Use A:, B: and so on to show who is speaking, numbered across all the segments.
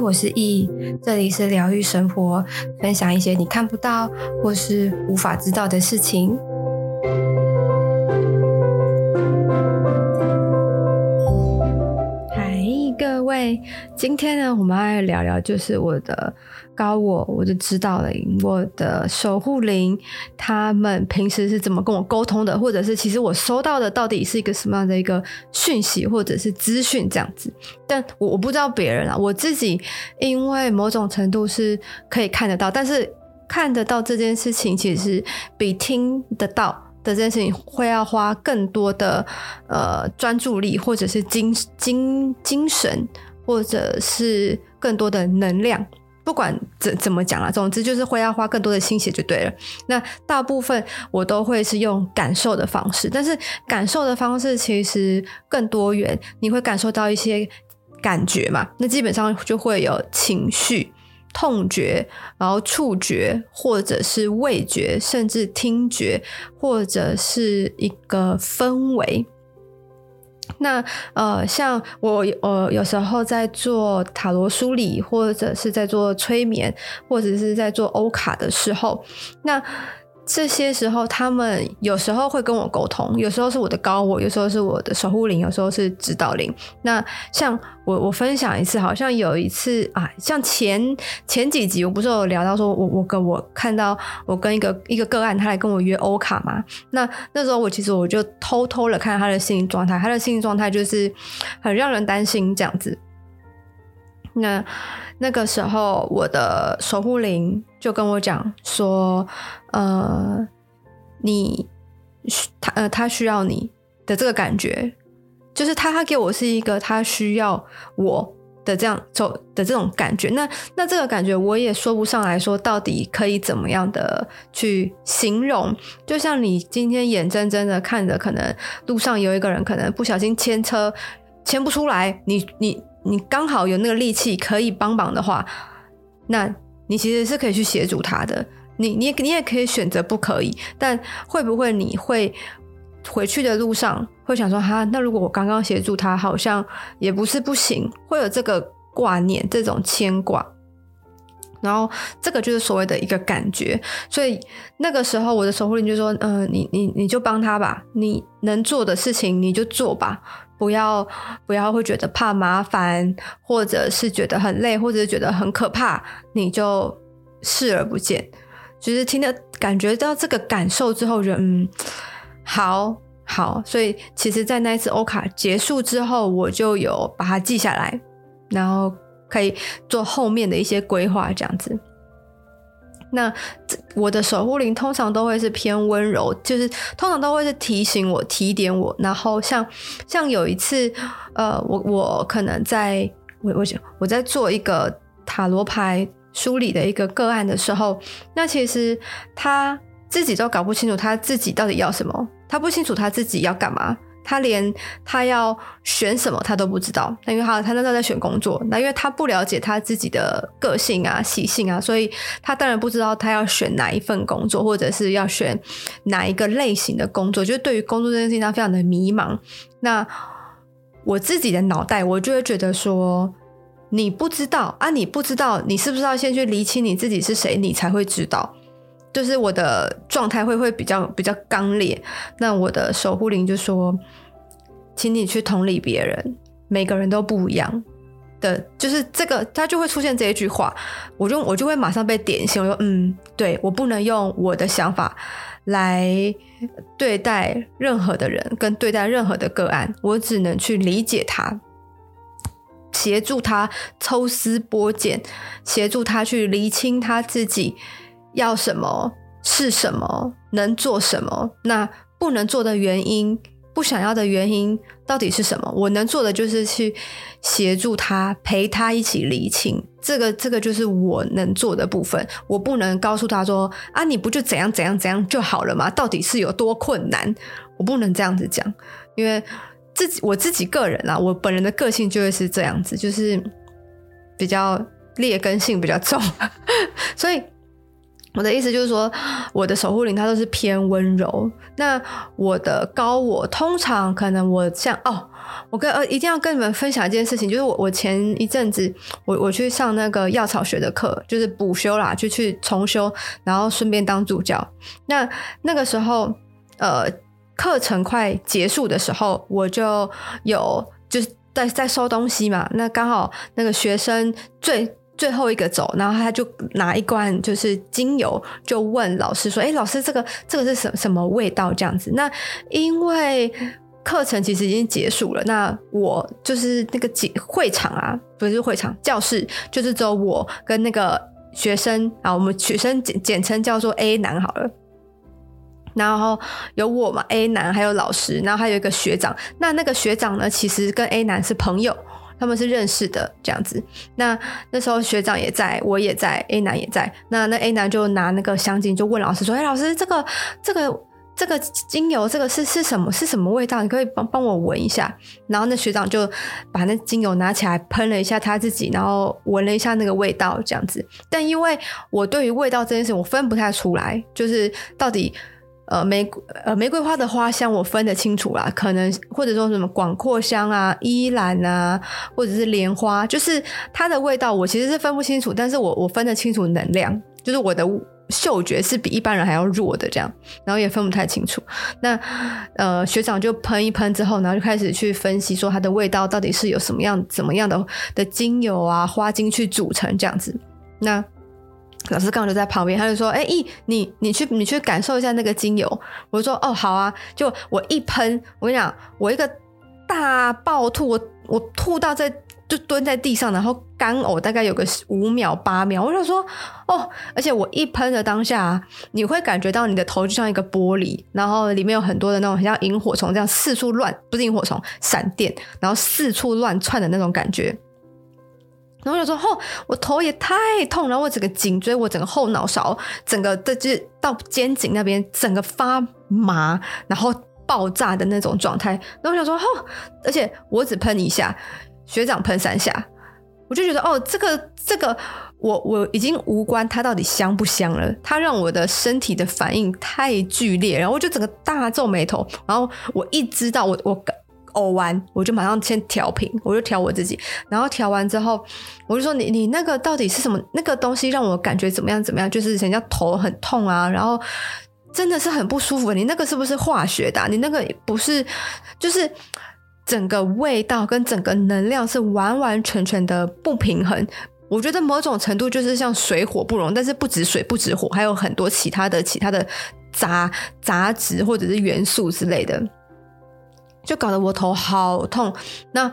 A: 我是易，这里是疗愈生活，分享一些你看不到或是无法知道的事情。今天呢，我们来聊聊，就是我的。高我，我就知道了。我的守护灵，他们平时是怎么跟我沟通的？或者是其实我收到的到底是一个什么样的一个讯息，或者是资讯这样子？但我我不知道别人啊，我自己因为某种程度是可以看得到，但是看得到这件事情，其实比听得到的这件事情会要花更多的呃专注力，或者是精精精神，或者是更多的能量。不管怎怎么讲啦，总之就是会要花更多的心血就对了。那大部分我都会是用感受的方式，但是感受的方式其实更多元。你会感受到一些感觉嘛？那基本上就会有情绪、痛觉，然后触觉，或者是味觉，甚至听觉，或者是一个氛围。那呃，像我呃，有时候在做塔罗梳理，或者是在做催眠，或者是在做欧卡的时候，那。这些时候，他们有时候会跟我沟通，有时候是我的高我，有时候是我的守护灵，有时候是指导灵。那像我，我分享一次，好像有一次啊，像前前几集，我不是有聊到说，我我跟我看到我跟一个一个个案，他来跟我约欧卡嘛。那那时候我其实我就偷偷的看他的心理状态，他的心理状态就是很让人担心这样子。那那个时候，我的守护灵就跟我讲说，呃，你他呃他需要你的这个感觉，就是他他给我是一个他需要我的这样走的这种感觉。那那这个感觉我也说不上来说到底可以怎么样的去形容。就像你今天眼睁睁的看着，可能路上有一个人可能不小心牵车牵不出来，你你。你刚好有那个力气可以帮忙的话，那你其实是可以去协助他的。你你你也可以选择不可以，但会不会你会回去的路上会想说哈？那如果我刚刚协助他，好像也不是不行，会有这个挂念，这种牵挂。然后这个就是所谓的一个感觉。所以那个时候我的守护灵就说：“嗯、呃，你你你就帮他吧，你能做的事情你就做吧。”不要不要会觉得怕麻烦，或者是觉得很累，或者是觉得很可怕，你就视而不见。就是听得感觉到这个感受之后，就嗯，好好。所以其实，在那一次欧卡结束之后，我就有把它记下来，然后可以做后面的一些规划，这样子。那我的守护灵通常都会是偏温柔，就是通常都会是提醒我、提点我。然后像像有一次，呃，我我可能在我我我在做一个塔罗牌梳理的一个个案的时候，那其实他自己都搞不清楚他自己到底要什么，他不清楚他自己要干嘛。他连他要选什么他都不知道，那因为他他那时候在选工作，那因为他不了解他自己的个性啊、习性啊，所以他当然不知道他要选哪一份工作，或者是要选哪一个类型的工作。就是对于工作这件事情，他非常的迷茫。那我自己的脑袋，我就会觉得说，你不知道啊，你不知道，你是不是要先去厘清你自己是谁，你才会知道。就是我的状态会会比较比较刚烈，那我的守护灵就说，请你去同理别人，每个人都不一样的，就是这个他就会出现这一句话，我就我就会马上被点醒，我说嗯，对，我不能用我的想法来对待任何的人，跟对待任何的个案，我只能去理解他，协助他抽丝剥茧，协助他去厘清他自己。要什么是什么，能做什么，那不能做的原因，不想要的原因到底是什么？我能做的就是去协助他，陪他一起厘清。这个这个就是我能做的部分。我不能告诉他说啊，你不就怎样怎样怎样就好了吗？到底是有多困难？我不能这样子讲，因为自己我自己个人啊，我本人的个性就会是这样子，就是比较劣根性比较重，所以。我的意思就是说，我的守护灵它都是偏温柔。那我的高我通常可能我像哦，我跟呃一定要跟你们分享一件事情，就是我我前一阵子我我去上那个药草学的课，就是补修啦，就去重修，然后顺便当助教。那那个时候呃课程快结束的时候，我就有就是在在收东西嘛，那刚好那个学生最。最后一个走，然后他就拿一罐就是精油，就问老师说：“哎，老师，这个这个是什什么味道？”这样子。那因为课程其实已经结束了，那我就是那个几会场啊，不是会场，教室就是只有我跟那个学生啊，我们学生简简称叫做 A 男好了。然后有我嘛，A 男还有老师，然后还有一个学长。那那个学长呢，其实跟 A 男是朋友。他们是认识的这样子，那那时候学长也在，我也在，A 男也在。那那 A 男就拿那个香精，就问老师说：“哎，老师，这个这个这个精油，这个是是什么？是什么味道？你可以帮帮我闻一下。”然后那学长就把那精油拿起来喷了一下他自己，然后闻了一下那个味道，这样子。但因为我对于味道这件事，我分不太出来，就是到底。呃，玫呃玫瑰花的花香我分得清楚啦，可能或者说什么广阔香啊、依兰啊，或者是莲花，就是它的味道我其实是分不清楚，但是我我分得清楚能量，就是我的嗅觉是比一般人还要弱的这样，然后也分不太清楚。那呃学长就喷一喷之后，然后就开始去分析说它的味道到底是有什么样怎么样的的精油啊、花精去组成这样子。那老师刚好就在旁边，他就说：“哎、欸，你你去你去感受一下那个精油。”我就说：“哦，好啊。”就我一喷，我跟你讲，我一个大爆吐，我我吐到在就蹲在地上，然后干呕，大概有个五秒八秒。我就说：“哦，而且我一喷的当下，你会感觉到你的头就像一个玻璃，然后里面有很多的那种很像萤火虫这样四处乱，不是萤火虫，闪电，然后四处乱窜的那种感觉。”然后我就说：“哦，我头也太痛，然后我整个颈椎，我整个后脑勺，整个的就到肩颈那边，整个发麻，然后爆炸的那种状态。”然后我想说：“哦，而且我只喷一下，学长喷三下，我就觉得哦，这个这个，我我已经无关它到底香不香了，它让我的身体的反应太剧烈，然后我就整个大皱眉头，然后我一知道我我。”呕完，我就马上先调频，我就调我自己，然后调完之后，我就说你你那个到底是什么？那个东西让我感觉怎么样？怎么样？就是人家头很痛啊，然后真的是很不舒服。你那个是不是化学的？你那个不是，就是整个味道跟整个能量是完完全全的不平衡。我觉得某种程度就是像水火不容，但是不止水不止火，还有很多其他的其他的杂杂质或者是元素之类的。就搞得我头好痛。那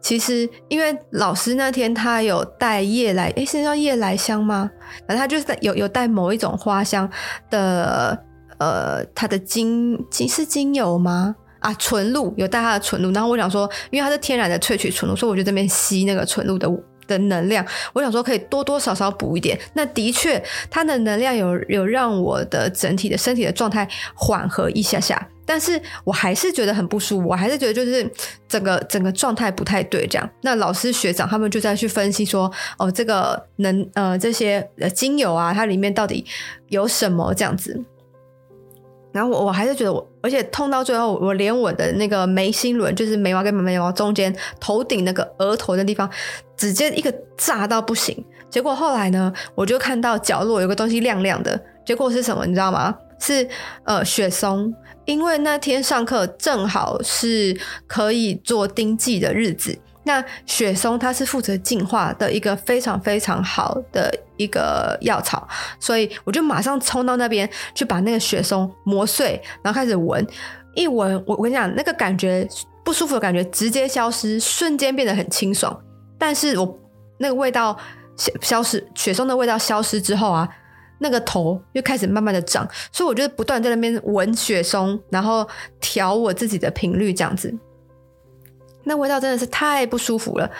A: 其实因为老师那天他有带夜来，诶，是叫夜来香吗？反正他就是有有带某一种花香的，呃，他的精精是精油吗？啊，纯露有带它的纯露。然后我想说，因为它是天然的萃取纯露，所以我就这边吸那个纯露的的能量。我想说可以多多少少补一点。那的确，它的能量有有让我的整体的身体的状态缓和一下下。但是我还是觉得很不舒服，我还是觉得就是整个整个状态不太对，这样。那老师学长他们就在去分析说，哦，这个能呃这些呃精油啊，它里面到底有什么这样子。然后我我还是觉得我，而且痛到最后，我连我的那个眉心轮，就是眉毛跟眉毛中间头顶那个额头的地方，直接一个炸到不行。结果后来呢，我就看到角落有个东西亮亮的，结果是什么？你知道吗？是呃雪松。因为那天上课正好是可以做丁记的日子，那雪松它是负责净化的一个非常非常好的一个药草，所以我就马上冲到那边去把那个雪松磨碎，然后开始闻，一闻我我跟你讲那个感觉不舒服的感觉直接消失，瞬间变得很清爽，但是我那个味道消消失，雪松的味道消失之后啊。那个头又开始慢慢的长，所以我就不断在那边闻雪松，然后调我自己的频率这样子。那味道真的是太不舒服了。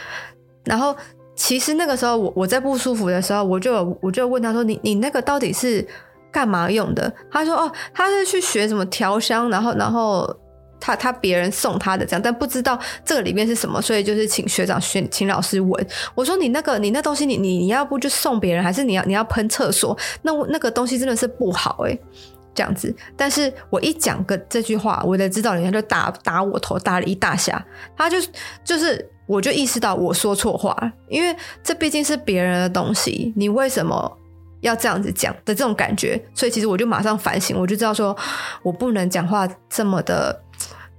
A: 然后其实那个时候我我在不舒服的时候，我就我就问他说：“你你那个到底是干嘛用的？”他说：“哦，他是去学什么调香，然后然后。”他他别人送他的这样，但不知道这个里面是什么，所以就是请学长学请老师闻。我说你那个你那东西你你你要不就送别人，还是你要你要喷厕所？那那个东西真的是不好诶、这样子。但是我一讲个这句话，我的指导人员就打打我头，打了一大下。他就就是我就意识到我说错话，因为这毕竟是别人的东西，你为什么要这样子讲的这种感觉？所以其实我就马上反省，我就知道说我不能讲话这么的。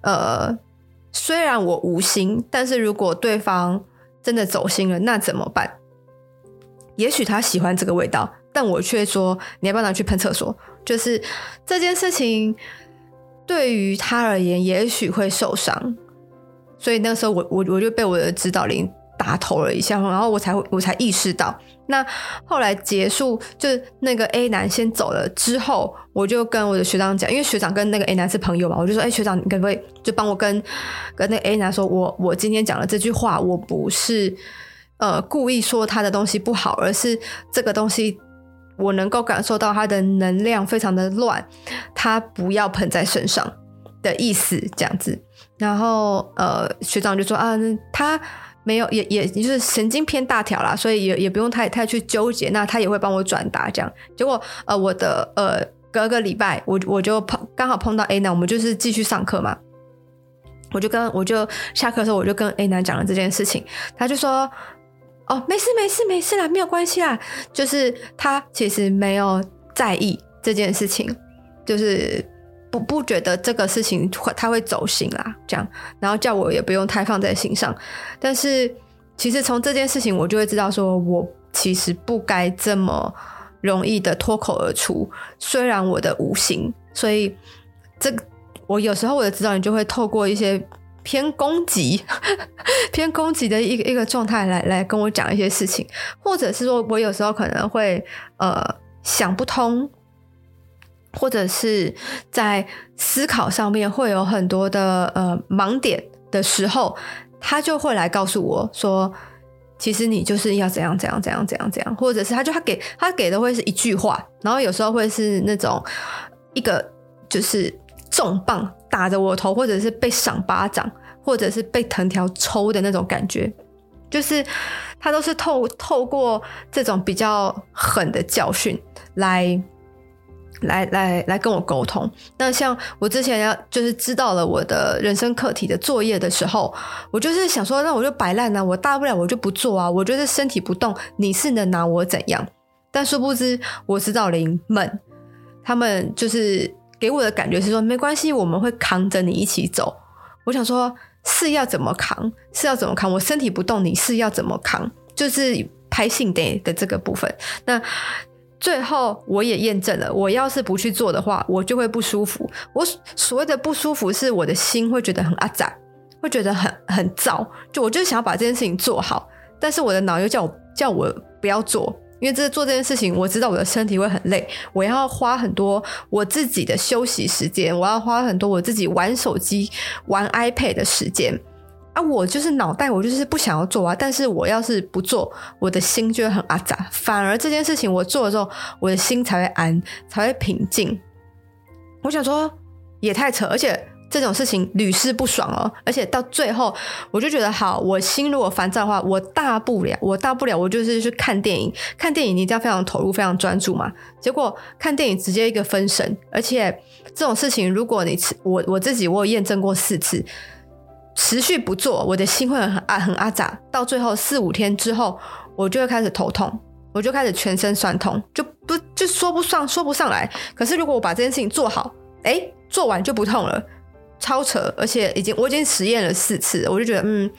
A: 呃，虽然我无心，但是如果对方真的走心了，那怎么办？也许他喜欢这个味道，但我却说你要不要拿去喷厕所？就是这件事情对于他而言，也许会受伤。所以那时候我我我就被我的指导灵打头了一下，然后我才我才意识到。那后来结束，就是那个 A 男先走了之后，我就跟我的学长讲，因为学长跟那个 A 男是朋友嘛，我就说，哎、学长，你可不可以就帮我跟跟那个 A 男说，我我今天讲的这句话，我不是呃故意说他的东西不好，而是这个东西我能够感受到他的能量非常的乱，他不要喷在身上的意思，这样子。然后呃，学长就说啊，他。没有，也也就是神经偏大条啦，所以也也不用太太去纠结。那他也会帮我转达这样。结果呃，我的呃隔个礼拜，我我就碰刚好碰到 A 男，我们就是继续上课嘛。我就跟我就下课的时候，我就跟 A 男讲了这件事情，他就说：“哦，没事没事没事啦，没有关系啦。”就是他其实没有在意这件事情，就是。不不觉得这个事情会他会走心啦，这样，然后叫我也不用太放在心上。但是其实从这件事情，我就会知道，说我其实不该这么容易的脱口而出。虽然我的无形，所以这我有时候我的指导人就会透过一些偏攻击、偏攻击的一个一个状态来来跟我讲一些事情，或者是说我有时候可能会呃想不通。或者是在思考上面会有很多的呃盲点的时候，他就会来告诉我说，其实你就是要怎样怎样怎样怎样怎样，或者是他就他给他给的会是一句话，然后有时候会是那种一个就是重磅打着我头，或者是被赏巴掌，或者是被藤条抽的那种感觉，就是他都是透透过这种比较狠的教训来。来来来跟我沟通。那像我之前要就是知道了我的人生课题的作业的时候，我就是想说，那我就摆烂啊，我大不了我就不做啊。我就是身体不动，你是能拿我怎样？但殊不知，我指导灵们他们就是给我的感觉是说，没关系，我们会扛着你一起走。我想说，是要怎么扛？是要怎么扛？我身体不动，你是要怎么扛？就是拍信的的这个部分。那。最后我也验证了，我要是不去做的话，我就会不舒服。我所谓的不舒服，是我的心会觉得很阿杂，会觉得很很燥。就我就想要把这件事情做好，但是我的脑又叫我叫我不要做，因为这做这件事情，我知道我的身体会很累，我要花很多我自己的休息时间，我要花很多我自己玩手机、玩 iPad 的时间。啊，我就是脑袋，我就是不想要做啊。但是我要是不做，我的心就会很阿杂。反而这件事情我做的时候，我的心才会安，才会平静。我想说，也太扯，而且这种事情屡试不爽哦。而且到最后，我就觉得好，我心如果烦躁的话，我大不了，我大不了，我就是去看电影。看电影你一定要非常投入，非常专注嘛。结果看电影直接一个分神，而且这种事情，如果你我我自己我有验证过四次。持续不做，我的心会很阿很阿杂，到最后四五天之后，我就会开始头痛，我就开始全身酸痛，就不就说不上说不上来。可是如果我把这件事情做好，哎，做完就不痛了，超扯！而且已经我已经实验了四次，我就觉得嗯，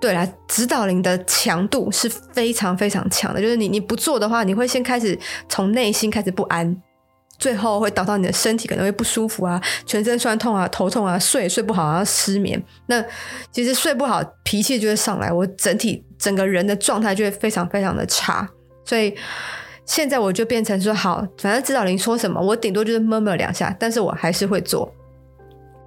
A: 对啦，指导灵的强度是非常非常强的，就是你你不做的话，你会先开始从内心开始不安。最后会导到你的身体可能会不舒服啊，全身酸痛啊，头痛啊，睡睡不好啊，失眠。那其实睡不好，脾气就会上来，我整体整个人的状态就会非常非常的差。所以现在我就变成说好，反正指导灵说什么，我顶多就是 murmur 两下，但是我还是会做。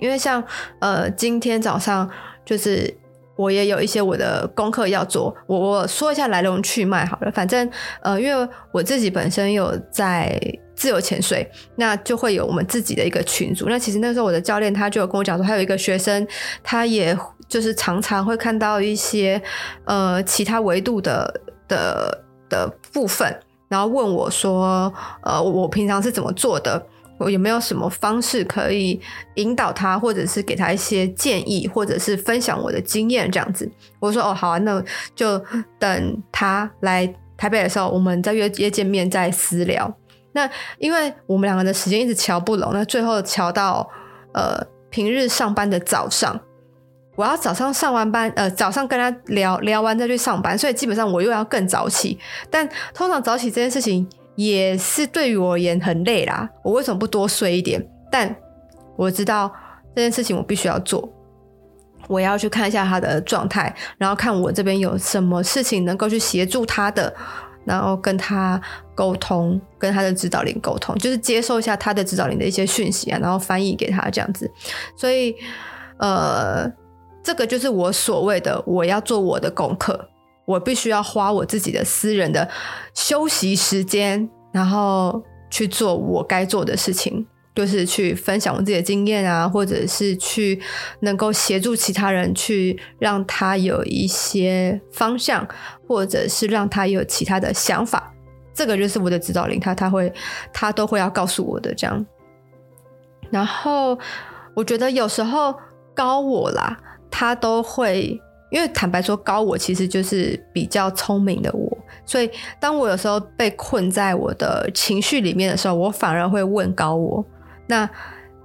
A: 因为像呃今天早上就是我也有一些我的功课要做，我我说一下来龙去脉好了。反正呃因为我自己本身有在自由潜水，那就会有我们自己的一个群组。那其实那时候我的教练他就有跟我讲说，还有一个学生，他也就是常常会看到一些呃其他维度的的的部分，然后问我说，呃我平常是怎么做的？我有没有什么方式可以引导他，或者是给他一些建议，或者是分享我的经验这样子？我说哦好啊，那就等他来台北的时候，我们再约约见面再私聊。那因为我们两个的时间一直瞧不拢，那最后瞧到呃平日上班的早上，我要早上上完班，呃早上跟他聊聊完再去上班，所以基本上我又要更早起。但通常早起这件事情。也是对于我而言很累啦。我为什么不多睡一点？但我知道这件事情我必须要做。我要去看一下他的状态，然后看我这边有什么事情能够去协助他的，然后跟他沟通，跟他的指导灵沟通，就是接受一下他的指导灵的一些讯息啊，然后翻译给他这样子。所以，呃，这个就是我所谓的我要做我的功课。我必须要花我自己的私人的休息时间，然后去做我该做的事情，就是去分享我自己的经验啊，或者是去能够协助其他人，去让他有一些方向，或者是让他有其他的想法。这个就是我的指导灵，他他会他都会要告诉我的这样。然后我觉得有时候高我啦，他都会。因为坦白说，高我其实就是比较聪明的我，所以当我有时候被困在我的情绪里面的时候，我反而会问高我。那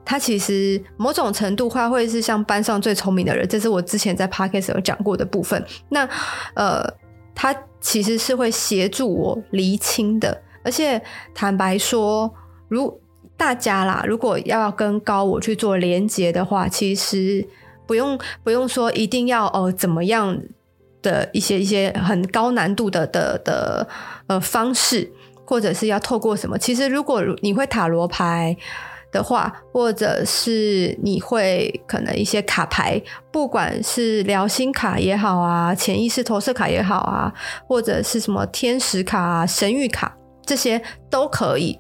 A: 他其实某种程度话会是像班上最聪明的人，这是我之前在 podcast 有讲过的部分。那呃，他其实是会协助我厘清的，而且坦白说，如大家啦，如果要跟高我去做连接的话，其实。不用不用说一定要哦怎么样的一些一些很高难度的的的呃方式，或者是要透过什么？其实如果你会塔罗牌的话，或者是你会可能一些卡牌，不管是疗心卡也好啊，潜意识投射卡也好啊，或者是什么天使卡啊、神谕卡，这些都可以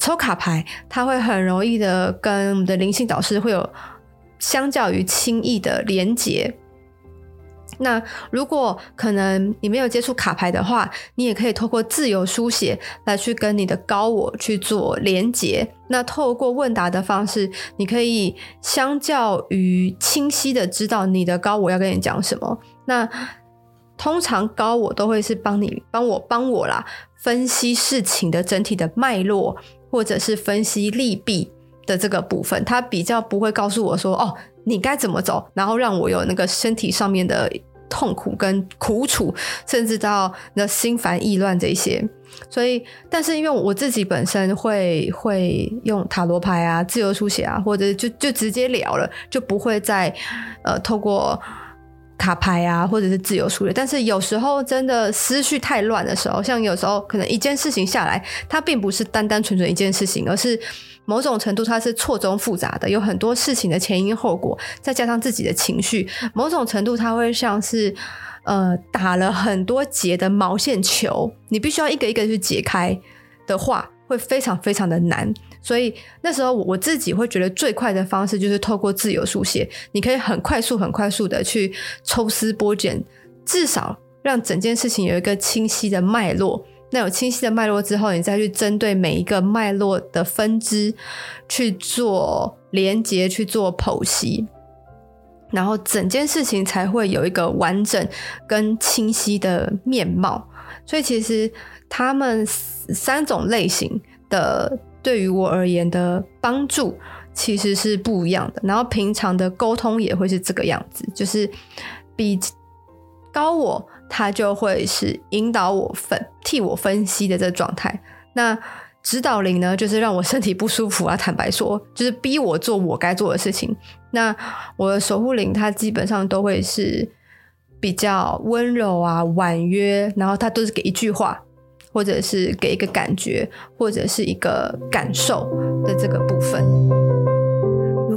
A: 抽卡牌，它会很容易的跟我们的灵性导师会有。相较于轻易的连接，那如果可能你没有接触卡牌的话，你也可以透过自由书写来去跟你的高我去做连接。那透过问答的方式，你可以相较于清晰的知道你的高我要跟你讲什么。那通常高我都会是帮你帮我帮我啦，分析事情的整体的脉络，或者是分析利弊。的这个部分，他比较不会告诉我说：“哦，你该怎么走？”然后让我有那个身体上面的痛苦跟苦楚，甚至到那心烦意乱这些。所以，但是因为我自己本身会会用塔罗牌啊、自由书写啊，或者就就直接聊了，就不会再呃透过卡牌啊，或者是自由书写。但是有时候真的思绪太乱的时候，像有时候可能一件事情下来，它并不是单单纯纯一件事情，而是。某种程度，它是错综复杂的，有很多事情的前因后果，再加上自己的情绪。某种程度，它会像是呃打了很多结的毛线球，你必须要一个一个去解开的话，会非常非常的难。所以那时候我自己会觉得最快的方式就是透过自由书写，你可以很快速、很快速的去抽丝剥茧，至少让整件事情有一个清晰的脉络。那有清晰的脉络之后，你再去针对每一个脉络的分支去做连接，去做剖析，然后整件事情才会有一个完整跟清晰的面貌。所以其实他们三种类型的对于我而言的帮助其实是不一样的。然后平常的沟通也会是这个样子，就是比高我。他就会是引导我分替我分析的这个状态。那指导灵呢，就是让我身体不舒服啊。坦白说，就是 逼我做我该做的事情。那我的守护灵，它基本上都会是比较温柔啊、婉约，然后它都是给一句话，
B: 或者是给一个感觉，或者是一个感受的这个部分。